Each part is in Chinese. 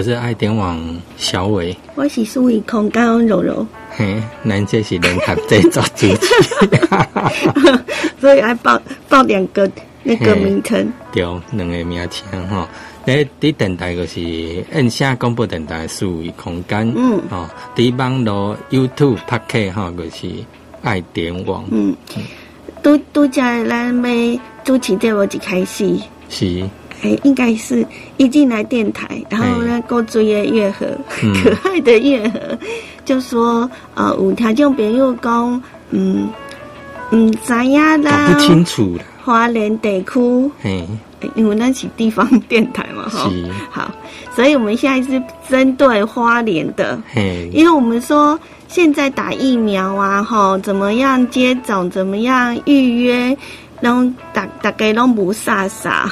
我是爱点网小伟，我是苏怡空刚柔柔，嘿，咱这是联合在做主持，所以爱报报两个那个名称，对，两个名称哈。诶，第电台就是按下广播电台数位空间，嗯，哦，第网络 YouTube 拍客哈，就是爱点网，嗯，都都在咱要主持这我一开始。是。哎，应该是一进来电台，然后呢，够追的月和可爱的月和就说，呃，有听众朋友讲，嗯，嗯，知影啦，不清楚了，花莲地区，嘿，因为那是地方电台嘛，哈，好，所以我们现在是针对花莲的，嘿，因为我们说现在打疫苗啊，哈，怎么样接种，怎么样预约。拢大大概拢不傻傻，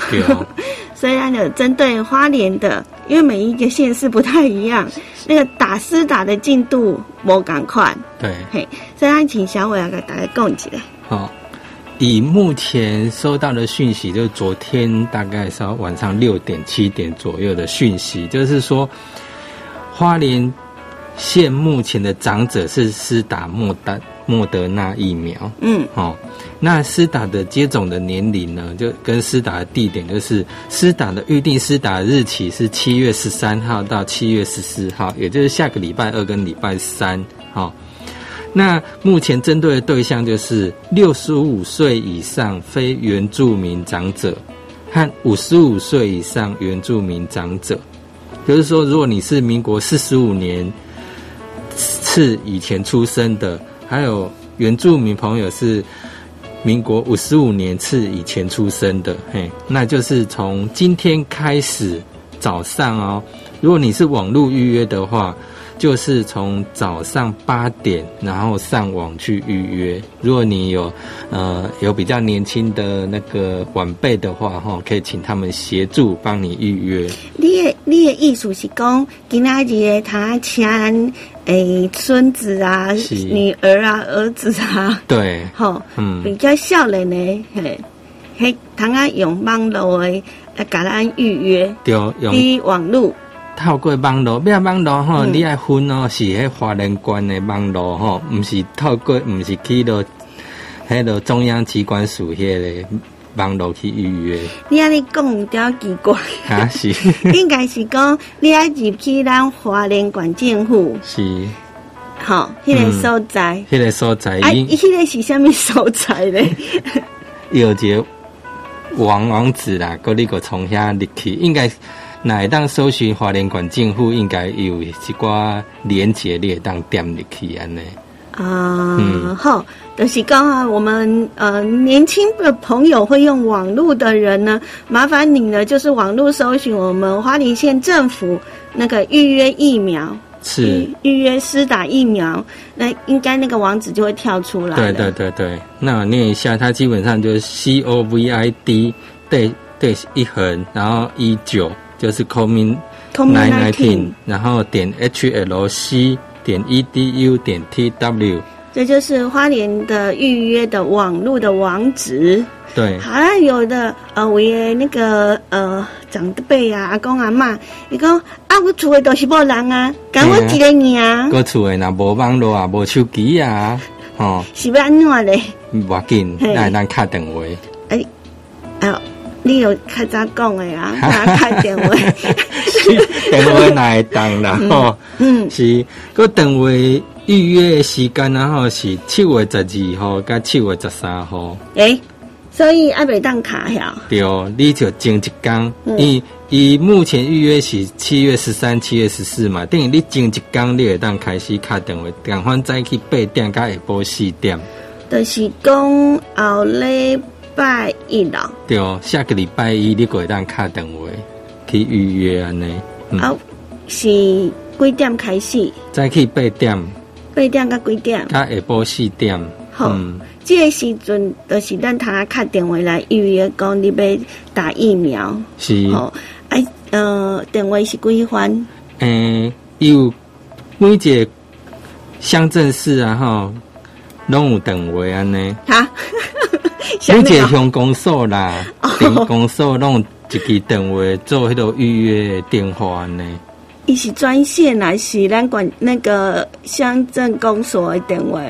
所以呢，针对花莲的，因为每一个县市不太一样，那个打私打的进度无赶快。对，嘿，所以请小伟来给大家讲起来。好，以目前收到的讯息，就是昨天大概是晚上六点七点左右的讯息，就是说花莲县目前的长者是施打莫丹。莫德纳疫苗，嗯，好，那施打的接种的年龄呢，就跟施打的地点，就是施打的预定施打日期是七月十三号到七月十四号，也就是下个礼拜二跟礼拜三，好，那目前针对的对象就是六十五岁以上非原住民长者和五十五岁以上原住民长者，就是说，如果你是民国四十五年次以前出生的。还有原住民朋友是民国五十五年次以前出生的，嘿，那就是从今天开始早上哦，如果你是网络预约的话。就是从早上八点，然后上网去预约。如果你有呃有比较年轻的那个晚辈的话，哈，可以请他们协助帮你预约。你的你的意思是讲，今仔日他请诶孙子啊、女儿啊、儿子啊，对，好，嗯，比较少年的，嘿，嘿，通啊用网络诶来甲咱预约，对，用网络。透过网络，咩网络吼？你爱分哦，是迄华人关的网络吼，毋是透过，毋是去到迄个中央机关署迄个网络去预约。你安尼讲有点奇怪。啊是，应该是讲你爱入去咱华人管政府。是，好，迄个所在。迄个所在。啊，迄个是虾米所在咧？有一个网网址啦，搁你个从遐入去，应该。那当搜寻华联管政府，应该有一寡连接，你当点入去安尼。啊，嗯，好，就是刚好我们呃年轻的朋友会用网络的人呢，麻烦你呢，就是网络搜寻我们花莲县政府那个预约疫苗，是预约施打疫苗，那应该那个网址就会跳出来。对对对对，那我念一下，它基本上就是 C O V I D 对对一横，然后一九。就是 nine nineteen，然后点 h l c 点 e d u 点 t w，这就是花莲的预约的网络的网址。对，好像有的呃，我的那个呃长辈啊，阿公阿妈，伊讲啊，我厝的都是无人啊，讲我一个人。我厝的那无网络啊，无手机啊，哦，是要安怎咧？无要紧，那咱卡电话。哎，啊。你有较早讲的啊？开电话，电话来当啦吼。嗯，是个电话预约的时间然后是七月十二号跟七月十三号。诶，所以阿未当卡呀？对，你就前一天，以以目前预约是七月十三、七月十四嘛，等于你前一天你会当开始卡电话，赶快再去八点加下晡四点。就是讲后咧。拜一了，对哦，下个礼拜一你过当卡电话去预约安尼。好，是几点开始？再去八点。八点到几点？到下晡四点。好，这个时阵就是咱他卡电话来预约，讲你要打疫苗。是。哦，哎，呃，电话是几番？嗯，有每一个乡镇市啊，吼，拢有电话安尼。哈。你这乡公所啦，乡公所弄一支电话做迄个预约电话呢？伊是专线还是咱管那个乡镇公所的电话？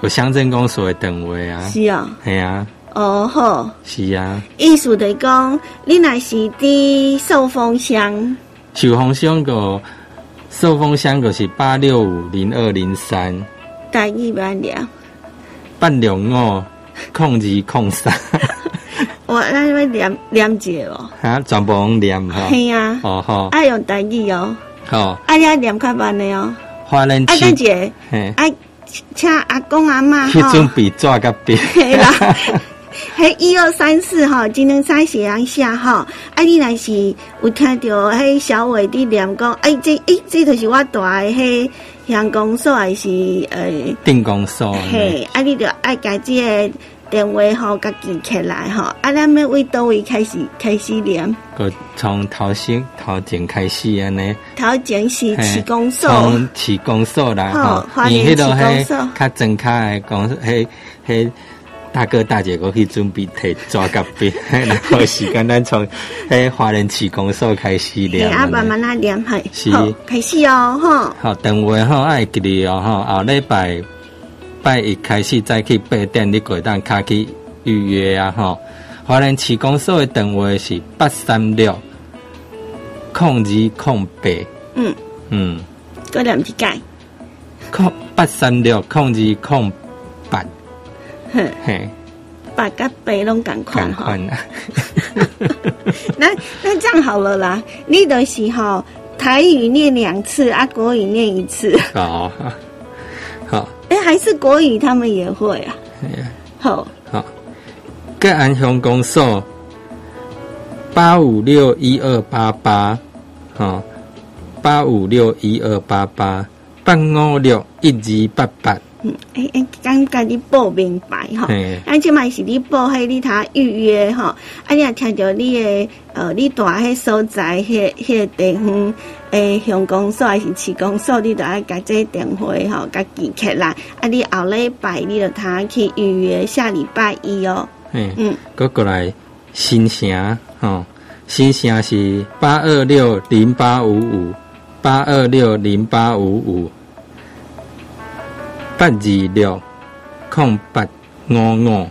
有乡镇公所的电话啊。是啊。系啊。哦好。是啊。意思就是讲，你若是伫寿丰乡，寿丰乡个寿丰乡个是八六五零二零三。大一万两。八六五控二控三。我那要念念字哦。哈，全部用念哈。系啊。哦吼。爱用台语哦。好，啊，你念较慢的哦。华人啊，等姐，啊，请阿公阿妈去准备抓个笔。嘿啦，嘿，一二三四哈，只能三写两下哈。啊，你若是有听到嘿小伟的念讲，哎，这哎，这就是我大诶嘿乡公所还是呃定公所？嘿，啊，你就爱家己个。电话吼，甲记起来吼，啊，咱要为倒位开始开始念？个从头先头前开始安尼。头前是市公所，从市公所来，吼，因迄个嘿较正确诶公，嘿嘿大哥大姐过去准备摕抓甲笔，然后时间咱从诶华人市公所开始念。啊，慢慢啊念，系，是，开始哦，吼。好，电话吼爱记哩哦，吼，后礼拜。拜一开始再去八点，你过当卡去预约啊！吼，华人市公所的电话是八三六空二空八。嗯嗯，个两字改。空八三六空二空八。嘿嘿，八跟八拢赶快哈。那那这样好了啦，你的时候台语念两次，啊国语念一次。好。哎，还是国语，他们也会啊。好，好。各安乡公所八五六一二八八，好，八五六一二八八，八五六一二八八。嗯，哎哎，刚刚你报明白哈，而且嘛是你报喺你他预约吼，啊你也听着你的呃你住迄所在迄迄个地方诶乡公所还是市公所，你都爱甲这电话吼，甲记起来，啊你后礼拜你就他去预约下礼拜一哦。嗯嗯，过过来新城吼，新城是八二六零八五五，八二六零八五五。八二六空八五五，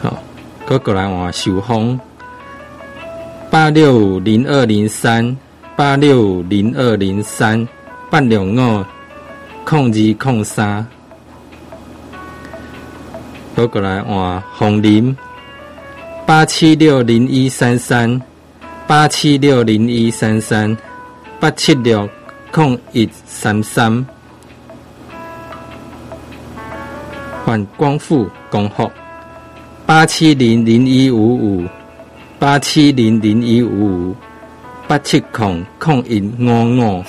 好，过过来换收风。八六零二零三，八六零二零三，八六五空二空三，过过来换红林。八七六零一三三，八七六零一三三，八七六空一三三。换光复恭贺八七零零一五五八七零零一五五八七空空一五五，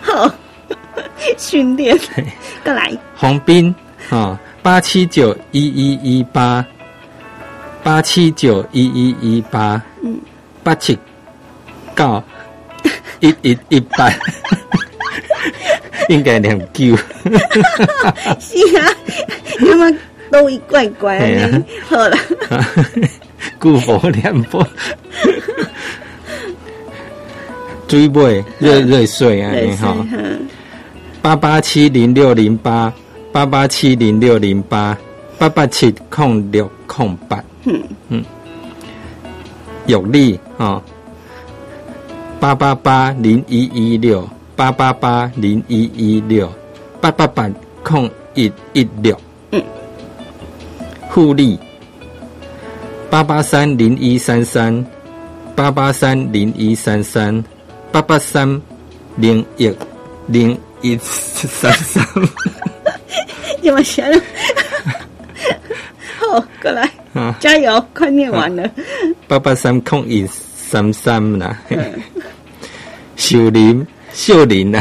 好训练过来。洪斌啊，八七九一一一八八七九一一一八嗯，八七九一一一八。应该两九，是啊，那么都一怪怪的，好了，古佛两波，追尾瑞瑞水啊，你好，八八七零六零八八八七零六零八八八七空六空八，嗯。嗯，有利啊，八八八零一一六。八八八零一一六八八八空一一六，嗯，互利八八三零一三三八八三零一三三八八三零一零一三三，怎么写了？好，过来，加油，快念完了。八八三空一三三啦，秀林。秀林呐，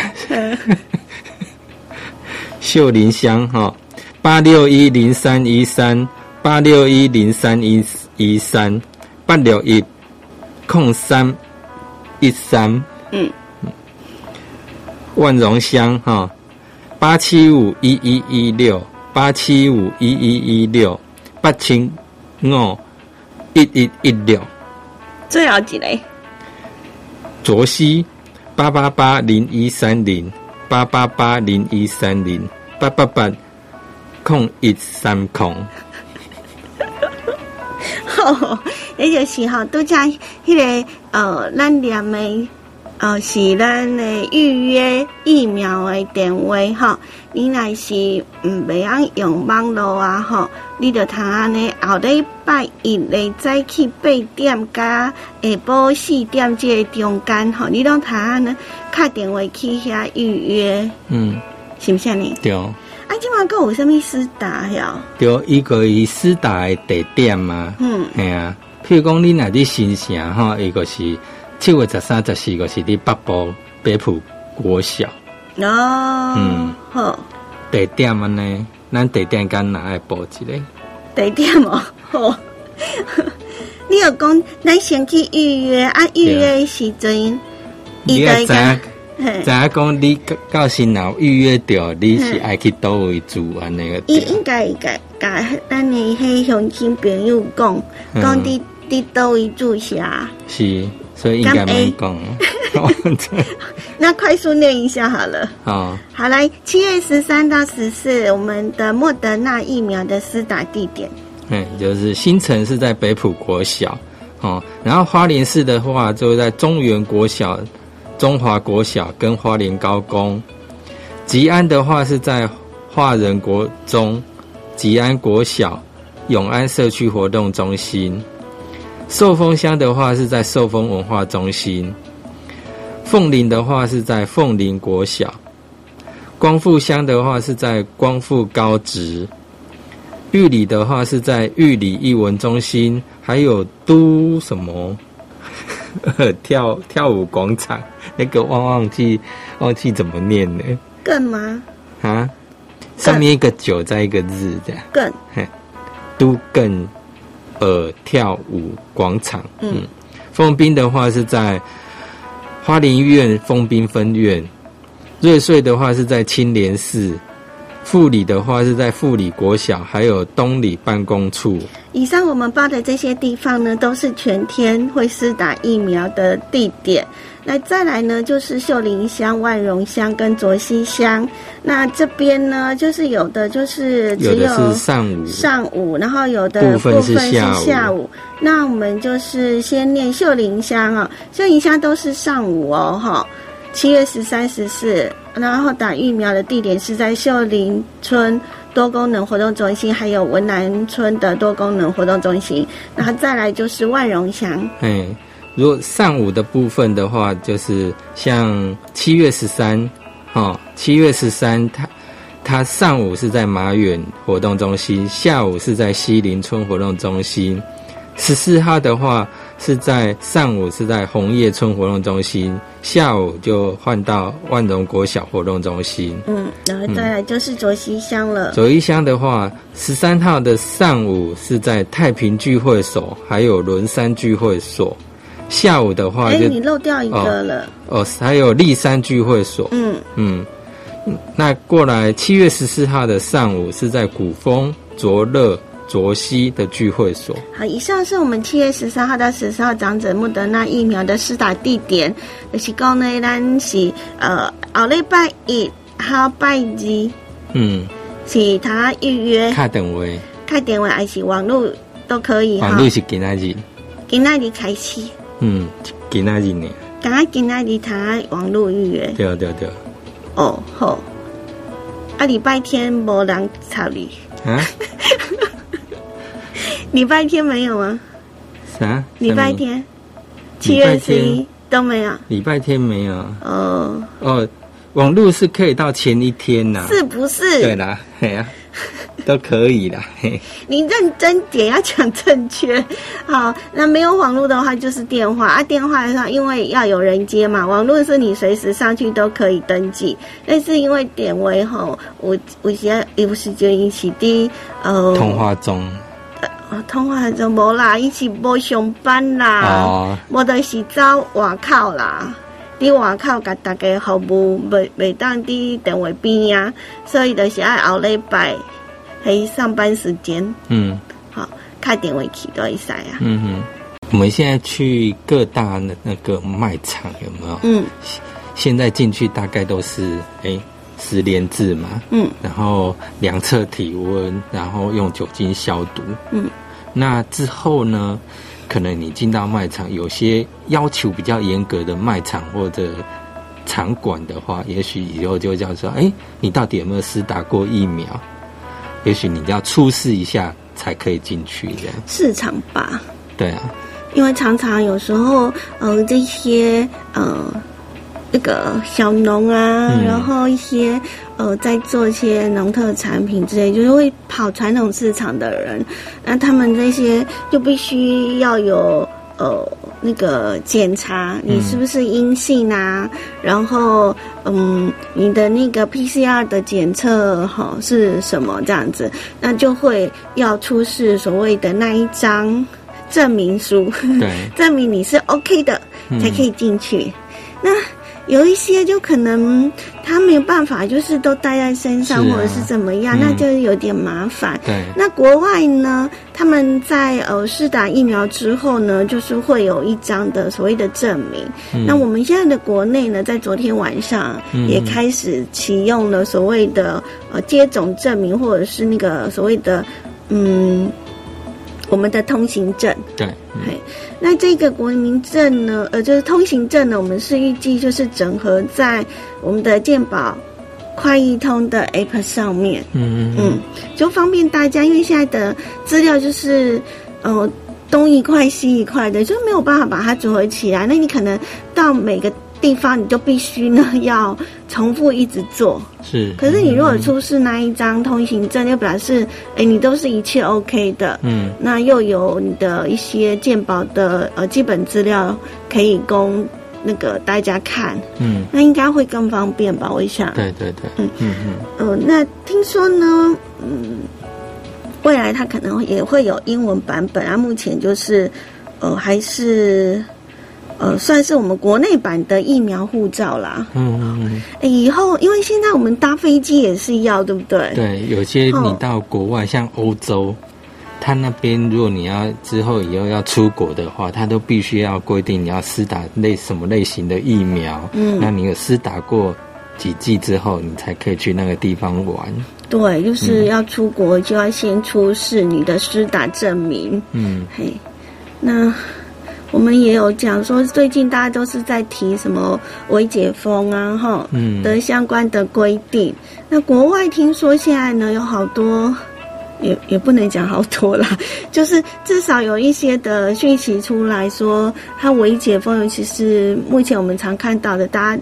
秀林乡哈，八六一零三一三，八六一零三一一三，八六一空三一三，嗯，万荣乡哈，八七五一一一六，八七五一一一六，八七五一一一六，最后一个。卓西八八八零一三零八八八零一三零八八八空一三空。吼，迄就是吼，都像迄个呃，咱念的呃，是咱的预约疫苗的电话吼。你若是唔袂晓用网络啊吼，你就通安尼后礼拜一日早起八点甲下晡四点这个中间吼，你拢通安尼敲电话去遐预约，嗯，是毋是安尼？对。啊，今晚够有啥物私打呀？对，伊个伊私打的地点嘛，嗯，系啊。譬如讲，你若伫新城吼，一个是七月十三、十四个是伫北部北埔国小。哦，嗯，好，地点安尼，咱地点敢拿来报一个？地点哦，好，你有讲咱先去预约啊？预约时阵，你要知，知讲你到时候预约掉，你是爱去倒位住安尼个？应应该该该咱的迄乡亲朋友讲，讲伫伫倒位住下？是，所以应该没讲。那快速念一下好了。好，好来，七月十三到十四，我们的莫德纳疫苗的施打地点。嗯，就是新城是在北浦国小，哦，然后花莲市的话就在中原国小、中华国小跟花莲高工。吉安的话是在华人国中、吉安国小、永安社区活动中心。寿丰乡的话是在寿丰文化中心。凤林的话是在凤林国小，光复乡的话是在光复高职，玉里的话是在玉里艺文中心，还有都什么 跳跳舞广场，那个忘忘记忘记怎么念呢？更吗？啊，上面一个九，在一个日，这样更都更呃跳舞广场。嗯，凤滨的话是在。花莲医院丰滨分院，瑞穗的话是在青莲寺，富里的话是在富里国小，还有东里办公处。以上我们报的这些地方呢，都是全天会施打疫苗的地点。那再来呢，就是秀林乡、万荣乡跟卓溪乡。那这边呢，就是有的就是只有上午，上午，然后有的部分是下午。那我们就是先念秀林乡啊，秀林乡都是上午哦，哈。七月十三、十四，然后打疫苗的地点是在秀林村多功能活动中心，还有文南村的多功能活动中心。然后再来就是万荣乡。哎。如果上午的部分的话，就是像七月十三，哦，七月十三，他他上午是在马远活动中心，下午是在西林村活动中心。十四号的话是在上午是在红叶村活动中心，下午就换到万荣国小活动中心。嗯，然后再来就是卓西乡了。卓溪乡的话，十三号的上午是在太平聚会所，还有轮山聚会所。下午的话，哎，你漏掉一个了。哦，还有立山聚会所。嗯嗯，那过来七月十四号的上午是在古风卓乐卓西的聚会所。好，以上是我们七月十三号到十四号长者莫德纳疫苗的施打地点。就是讲呢，咱是呃，后礼拜一号拜二，嗯，是他预约。开电话。开电话还是网络都可以。网络是今仔日。今仔日开始。嗯，今仔日呢？刚刚今仔日他网络预约。对对对。哦好。啊，礼拜天无人查你。啊？礼拜天没有吗？啥？礼拜天？七月十一都没有。礼拜天没有。哦。哦，网络是可以到前一天呐。是不是？对啦，嘿呀。都可以啦，你认真点，要讲正确。好，那没有网络的话就是电话啊。电话的话，因为要有人接嘛。网络是你随时上去都可以登记，但是因为点位吼，我我现在也不是就一起的呃。通话中。呃，通话就无啦，一起无上班啦。哦。无就是走外口啦，伫外口甲大家服务，未未当伫电话边啊，所以就是爱后礼拜。黑上班时间，嗯，好，开电话去都会使啊。嗯哼，我们现在去各大那那个卖场有没有？嗯，现在进去大概都是哎十连制嘛，嗯，然后量测体温，然后用酒精消毒，嗯，那之后呢，可能你进到卖场，有些要求比较严格的卖场或者场馆的话，也许以后就叫说，哎，你到底有没有施打过疫苗？也许你要出示一下才可以进去这样。市场吧。对啊。因为常常有时候，呃，这些呃，那个小农啊，然后一些呃，在做一些农特产品之类，就是会跑传统市场的人，那他们这些就必须要有呃那个检查，你是不是阴性啊？然后嗯，你的那个 PCR 的检测哈是什么这样子？那就会要出示所谓的那一张。证明书，对，证明你是 OK 的，才可以进去。那有一些就可能他没有办法，就是都带在身上，或者是怎么样，那就有点麻烦。对。那国外呢，他们在呃试打疫苗之后呢，就是会有一张的所谓的证明。那我们现在的国内呢，在昨天晚上也开始启用了所谓的呃接种证明，或者是那个所谓的嗯。我们的通行证，对，嘿，那这个国民证呢，呃，就是通行证呢，我们是预计就是整合在我们的健保快易通的 App 上面，嗯嗯。嗯，就方便大家，因为现在的资料就是呃东一块西一块的，就没有办法把它组合起来，那你可能到每个。地方你就必须呢要重复一直做，是。可是你如果出示那一张通行证，就表示哎你都是一切 OK 的，嗯，那又有你的一些鉴宝的呃基本资料可以供那个大家看，嗯，那应该会更方便吧？我想。对对对，嗯嗯嗯。呃，那听说呢，嗯，未来它可能也会有英文版本啊，目前就是呃还是。呃，算是我们国内版的疫苗护照啦。嗯嗯嗯。以后，因为现在我们搭飞机也是要，对不对？对，有些你到国外，像欧洲，他那边如果你要之后以后要出国的话，他都必须要规定你要施打类什么类型的疫苗。嗯。那你有施打过几剂之后，你才可以去那个地方玩。对，就是要出国就要先出示你的施打证明。嗯。嘿，那。我们也有讲说，最近大家都是在提什么微解封啊，哈，嗯的相关的规定。那国外听说现在呢有好多，也也不能讲好多啦，就是至少有一些的讯息出来说，它微解封，尤其是目前我们常看到的，大家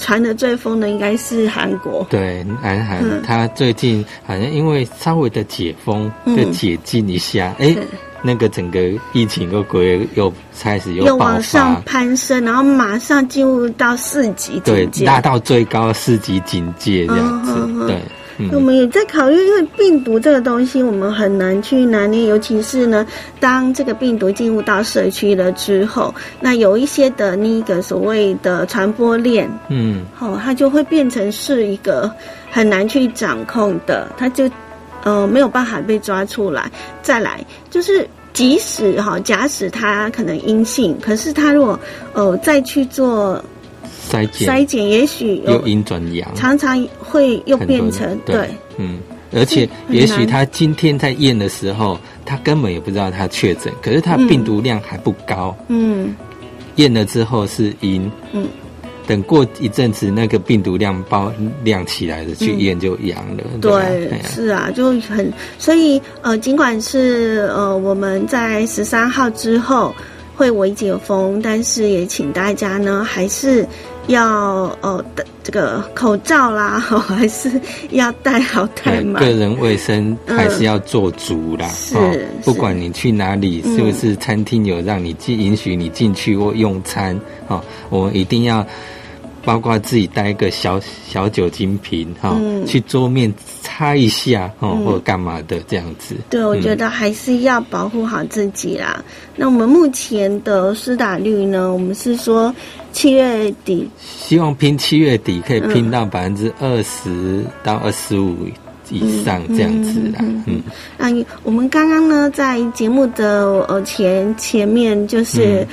传的最疯的应该是韩国。对，南韩，他最近好像因为稍微的解封，就解禁一下，哎。那个整个疫情又鬼又开始又往上攀升，然后马上进入到四级警戒，达到最高四级警戒这样子。对，我们也在考虑，因为病毒这个东西我们很难去拿捏，尤其是呢，当这个病毒进入到社区了之后，那有一些的那个所谓的传播链，嗯，好，它就会变成是一个很难去掌控的，它就。呃，没有办法被抓出来。再来，就是即使哈，假使他可能阴性，可是他如果呃再去做筛检，筛检也许又阴转阳，常常会又变成对，嗯，而且也许他今天在验的时候，他根本也不知道他确诊，可是他病毒量还不高，嗯，验了之后是阴，嗯。等过一阵子，那个病毒量包亮起来的，去验就阳了。对，是啊，就很所以呃，尽管是呃我们在十三号之后会微解封，但是也请大家呢还是要呃的这个口罩啦，还是要戴好戴满。个人卫生还是要做足啦。是，不管你去哪里，是不是餐厅有让你进允许你进去或用餐啊？我们一定要。包括自己带一个小小酒精瓶哈，去桌面擦一下哦，或者干嘛的这样子。对，我觉得还是要保护好自己啦。那我们目前的施打率呢？我们是说七月底，希望拼七月底可以拼到百分之二十到二十五以上这样子啦。嗯，那我们刚刚呢，在节目的呃前前面就是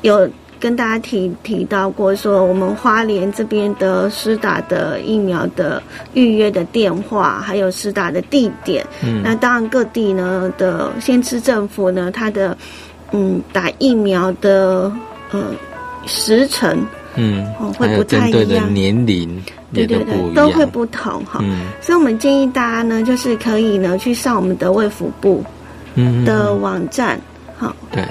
有跟大家提提到过，说我们花莲这边的施打的疫苗的预约的电话，还有施打的地点。嗯，那当然各地呢的先知政府呢，它的嗯打疫苗的呃时辰。嗯，会不太一样。年龄，对对对，都会不同哈。嗯，所以我们建议大家呢，就是可以呢去上我们的卫福部的网站，好，对，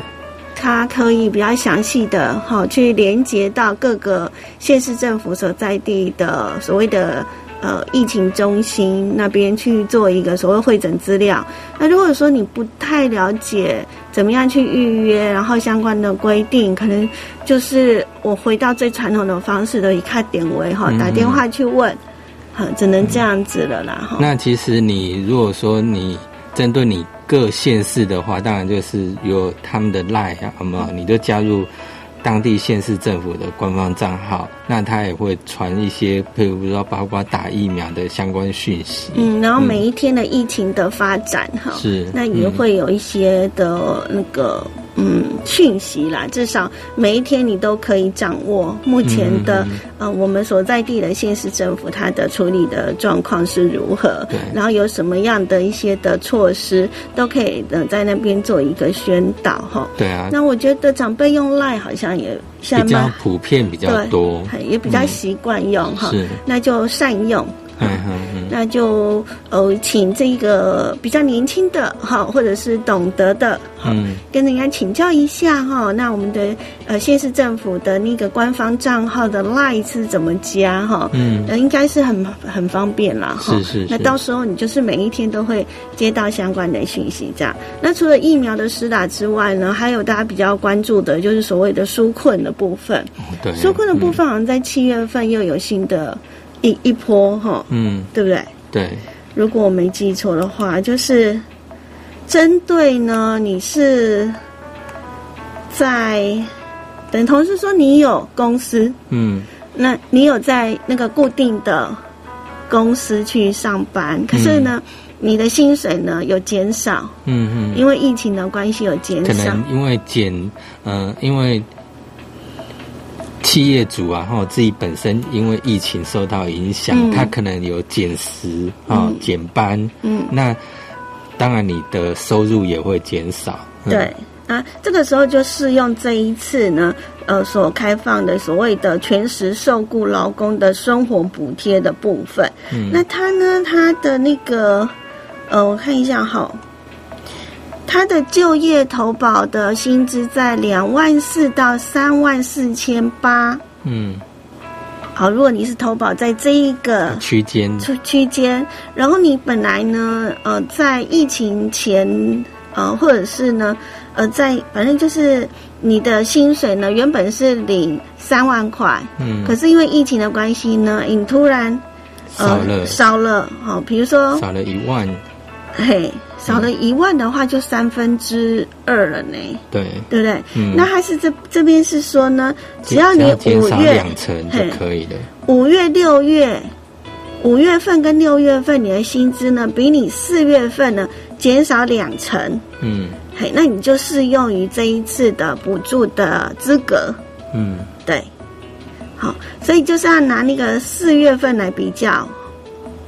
它可以比较详细的哈去连接到各个县市政府所在地的所谓的。呃，疫情中心那边去做一个所谓会诊资料。那如果说你不太了解怎么样去预约，然后相关的规定，可能就是我回到最传统的方式的，以看点为哈，打电话去问，哈，只能这样子了啦。哈，那其实你如果说你针对你各县市的话，当然就是有他们的 line 啊，好吗？你就加入。当地县市政府的官方账号，那他也会传一些，譬如说包括打疫苗的相关讯息。嗯，然后每一天的疫情的发展，哈，是，那也会有一些的那个。嗯，讯息啦，至少每一天你都可以掌握目前的呃，我们所在地的县市政府它的处理的状况是如何，对，然后有什么样的一些的措施，都可以呃在那边做一个宣导哈。对啊，那我觉得长辈用赖好像也比较普遍，比较多，也比较习惯用哈，是，那就善用。嗯嗯那就呃，请这个比较年轻的哈，或者是懂得的，哈，跟人家请教一下哈。那我们的呃县市政府的那个官方账号的 line 是怎么加哈？嗯，应该是很很方便啦。哈。是是。那到时候你就是每一天都会接到相关的讯息，这样。那除了疫苗的施打之外呢，还有大家比较关注的就是所谓的纾困的部分。对。纾困的部分好像在七月份又有新的。一一波哈，嗯，对不对？对，如果我没记错的话，就是针对呢，你是在等同事说你有公司，嗯，那你有在那个固定的公司去上班，可是呢，你的薪水呢有减少，嗯嗯，因为疫情的关系有减少，可能因为减，嗯，因为。企业主啊，哈，自己本身因为疫情受到影响，他可能有减时啊、减班，嗯，那当然你的收入也会减少。对啊，这个时候就适用这一次呢，呃，所开放的所谓的全时受雇劳工的生活补贴的部分。嗯，那他呢，他的那个，呃，我看一下哈。他的就业投保的薪资在两万四到三万四千八。嗯，好，如果你是投保在这一个区间。区区间，然后你本来呢，呃，在疫情前，呃，或者是呢，呃，在反正就是你的薪水呢，原本是领三万块，嗯，可是因为疫情的关系呢，你突然少了。少了，好，比如说少了一万，嘿。少了一万的话，就三分之二了呢。对，对不对？嗯。那还是这这边是说呢，只要你五月两成就可以了。五月、六月、五月份跟六月份，你的薪资呢，比你四月份呢减少两成。嗯。嘿，那你就适用于这一次的补助的资格。嗯。对。好，所以就是要拿那个四月份来比较，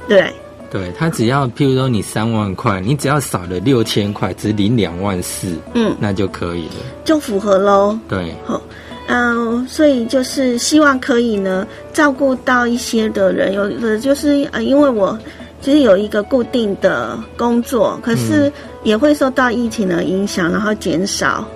对。对他只要，譬如说你三万块，你只要少了六千块，只领两万四，嗯，那就可以了，就符合喽。对，好，嗯，所以就是希望可以呢，照顾到一些的人，有的就是呃，因为我其实有一个固定的工作，可是也会受到疫情的影响，然后减少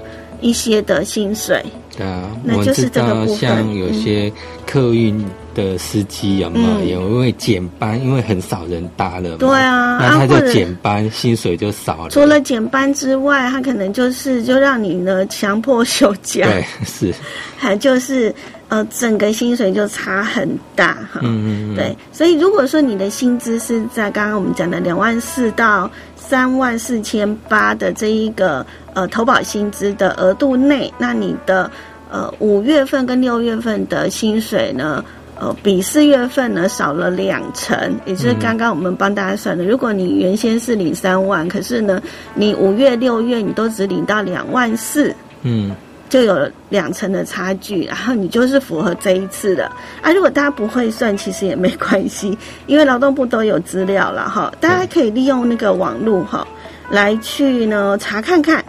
一些的薪水。对啊，我知道像有些客运。的司机有没有？因为减班，因为很少人搭了，对啊，那他就减班，薪水就少了。除了减班之外，他可能就是就让你呢强迫休假，对，是，还就是呃整个薪水就差很大哈。嗯嗯对，所以如果说你的薪资是在刚刚我们讲的两万四到三万四千八的这一个呃投保薪资的额度内，那你的呃五月份跟六月份的薪水呢？呃，比四月份呢少了两成，也就是刚刚我们帮大家算的。如果你原先是领三万，可是呢，你五月、六月你都只领到两万四，嗯，就有两成的差距，然后你就是符合这一次的啊。如果大家不会算，其实也没关系，因为劳动部都有资料了哈，大家可以利用那个网络哈来去呢查看看。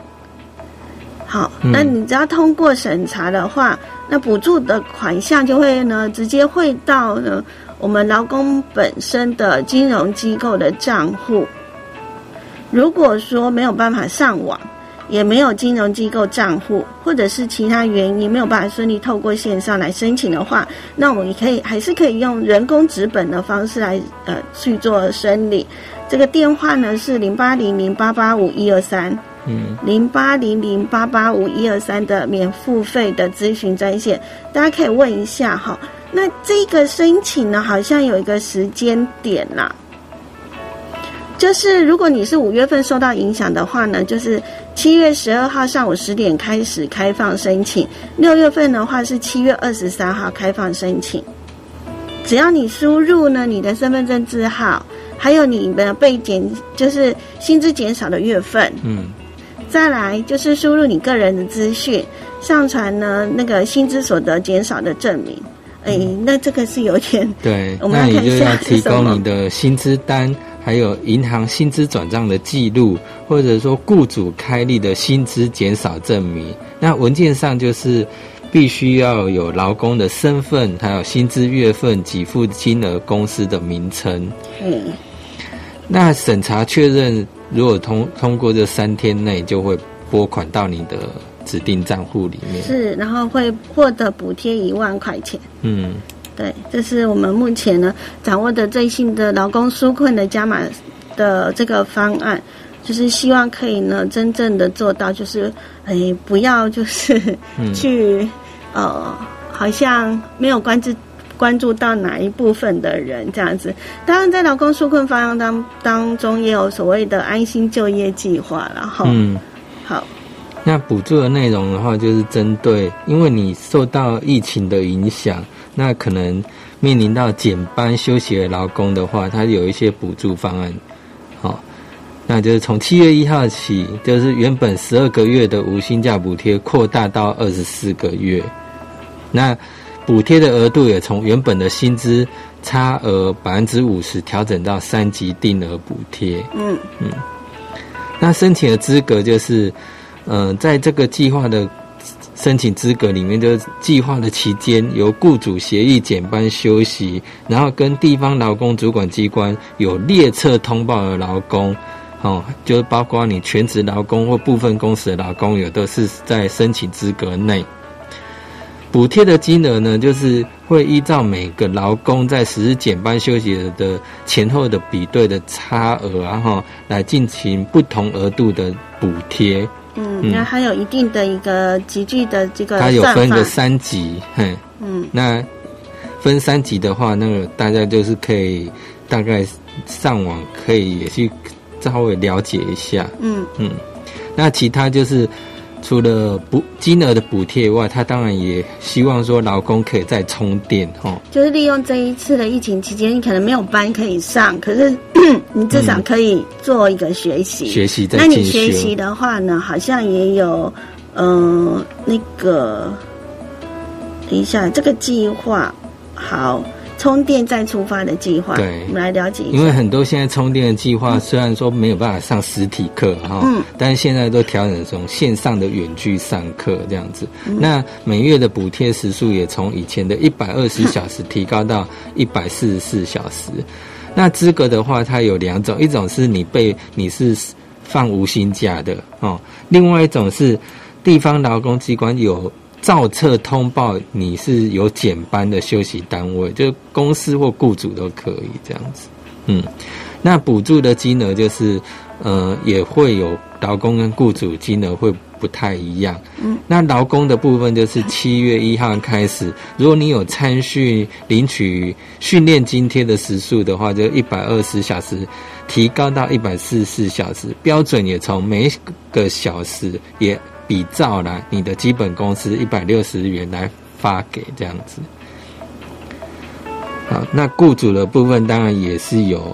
好，那你只要通过审查的话，那补助的款项就会呢直接汇到呢我们劳工本身的金融机构的账户。如果说没有办法上网，也没有金融机构账户，或者是其他原因没有办法顺利透过线上来申请的话，那我们可以还是可以用人工纸本的方式来呃去做申领。这个电话呢是零八零零八八五一二三。嗯，零八零零八八五一二三的免付费的咨询专线，大家可以问一下哈。那这个申请呢，好像有一个时间点啦，就是如果你是五月份受到影响的话呢，就是七月十二号上午十点开始开放申请；六月份的话是七月二十三号开放申请。只要你输入呢你的身份证字号，还有你的被减就是薪资减少的月份，嗯。再来就是输入你个人的资讯，上传呢那个薪资所得减少的证明。哎，那这个是有点对，那你就要提供你的薪资单，还有银行薪资转账的记录，或者说雇主开立的薪资减少证明。那文件上就是必须要有劳工的身份，还有薪资月份、给付金额、公司的名称。嗯，那审查确认。如果通通过这三天内，就会拨款到你的指定账户里面。是，然后会获得补贴一万块钱。嗯，对，这是我们目前呢掌握的最新的劳工纾困的加码的这个方案，就是希望可以呢真正的做到，就是哎不要就是去呃好像没有关注。关注到哪一部分的人这样子，当然在劳工纾困方案当当中也有所谓的安心就业计划然后嗯，好，那补助的内容的话，就是针对因为你受到疫情的影响，那可能面临到减班休息的劳工的话，它有一些补助方案。好，那就是从七月一号起，就是原本十二个月的无薪假补贴扩大到二十四个月，那。补贴的额度也从原本的薪资差额百分之五十调整到三级定额补贴。嗯嗯，那申请的资格就是，呃，在这个计划的申请资格里面，就是计划的期间由雇主协议减班休息，然后跟地方劳工主管机关有列册通报的劳工，哦，就是包括你全职劳工或部分工时的劳工，有的是在申请资格内。补贴的金额呢，就是会依照每个劳工在实施减班休息的前后的比对的差额，然后来进行不同额度的补贴。嗯，那还有一定的一个集聚的这个。它有分个三级，嘿，嗯，那分三级的话，那个大家就是可以大概上网可以也去稍微了解一下。嗯嗯，那其他就是。除了补金额的补贴以外，他当然也希望说劳工可以再充电哈。就是利用这一次的疫情期间，你可能没有班可以上，可是 你至少可以做一个学习。学习在那你学习的话呢，好像也有嗯那个，等一下这个计划好。充电再出发的计划，对，我们来了解一下。因为很多现在充电的计划，虽然说没有办法上实体课哈，嗯，但是现在都调整成线上的远距上课这样子。那每月的补贴时数也从以前的一百二十 小时提高到一百四十四小时。那资格的话，它有两种，一种是你被你是放无薪假的哦，另外一种是地方劳工机关有。照册通报你是有减班的休息单位，就公司或雇主都可以这样子。嗯，那补助的金额就是，呃，也会有劳工跟雇主金额会不太一样。嗯，那劳工的部分就是七月一号开始，如果你有参训领取训练津贴的时数的话，就一百二十小时提高到一百四十四小时，标准也从每个小时也。比照了你的基本工资一百六十元来发给这样子，好，那雇主的部分当然也是有。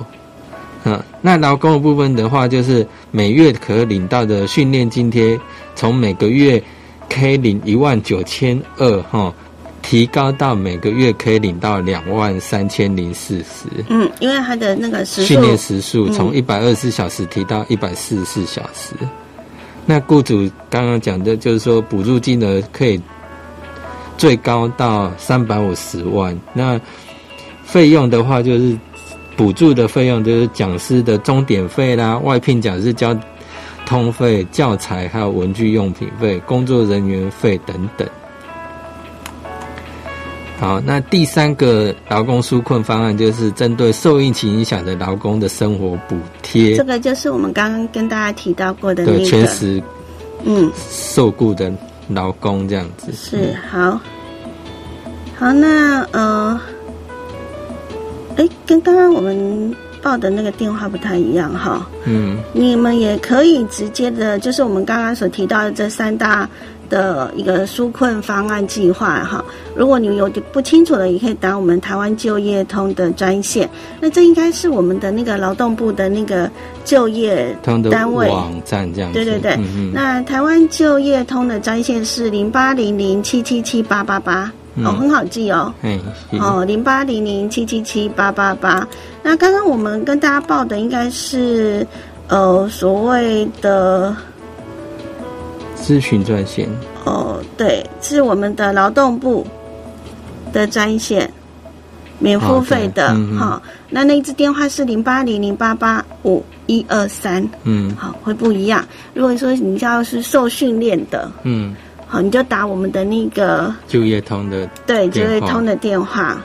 嗯，那劳工的部分的话，就是每月可领到的训练津贴，从每个月可以领一万九千二哈，提高到每个月可以领到两万三千零四十。嗯，因为他的那个时训练时数从一百二十四小时提到一百四十四小时。那雇主刚刚讲的就是说，补助金额可以最高到三百五十万。那费用的话，就是补助的费用，就是讲师的钟点费啦，外聘讲师交通费、教材还有文具用品费、工作人员费等等。好，那第三个劳工纾困方案就是针对受疫情影响的劳工的生活补贴。这个就是我们刚刚跟大家提到过的那个全时嗯受雇的劳工这样子。是好，好那呃，哎，跟刚刚我们报的那个电话不太一样哈。嗯，你们也可以直接的，就是我们刚刚所提到的这三大。的一个纾困方案计划哈，如果你有不清楚的，也可以打我们台湾就业通的专线。那这应该是我们的那个劳动部的那个就业单位网站这样。对对对，那台湾就业通的专线是零八零零七七七八八八哦，很好记哦。嗯。哦，零八零零七七七八八八。那刚刚我们跟大家报的应该是呃所谓的。咨询专线哦，对，是我们的劳动部的专线，免付费的好。那那一支电话是零八零零八八五一二三，嗯，好，会不一样。如果说你要是受训练的，嗯，好，你就打我们的那个就业通的对就业通的电话。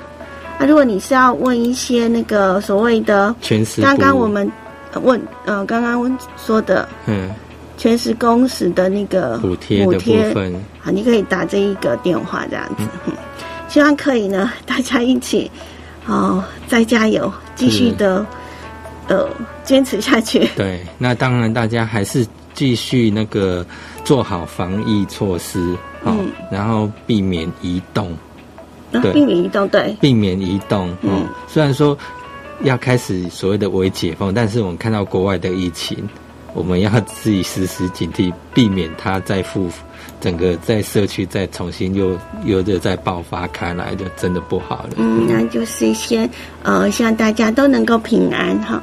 那如果你是要问一些那个所谓的刚刚我们问呃，刚刚说的，嗯。全时工时的那个补贴补贴。分，好，你可以打这一个电话这样子，希望可以呢，大家一起哦，再加油，继续的呃坚持下去。对，那当然大家还是继续那个做好防疫措施，嗯，然后避免移动，对，避免移动，对，避免移动。嗯，虽然说要开始所谓的微解封，但是我们看到国外的疫情。我们要自己时时警惕，避免它再复整个在社区再重新又又的再爆发开来，就真的不好了。嗯，那就是一些呃，希望大家都能够平安哈。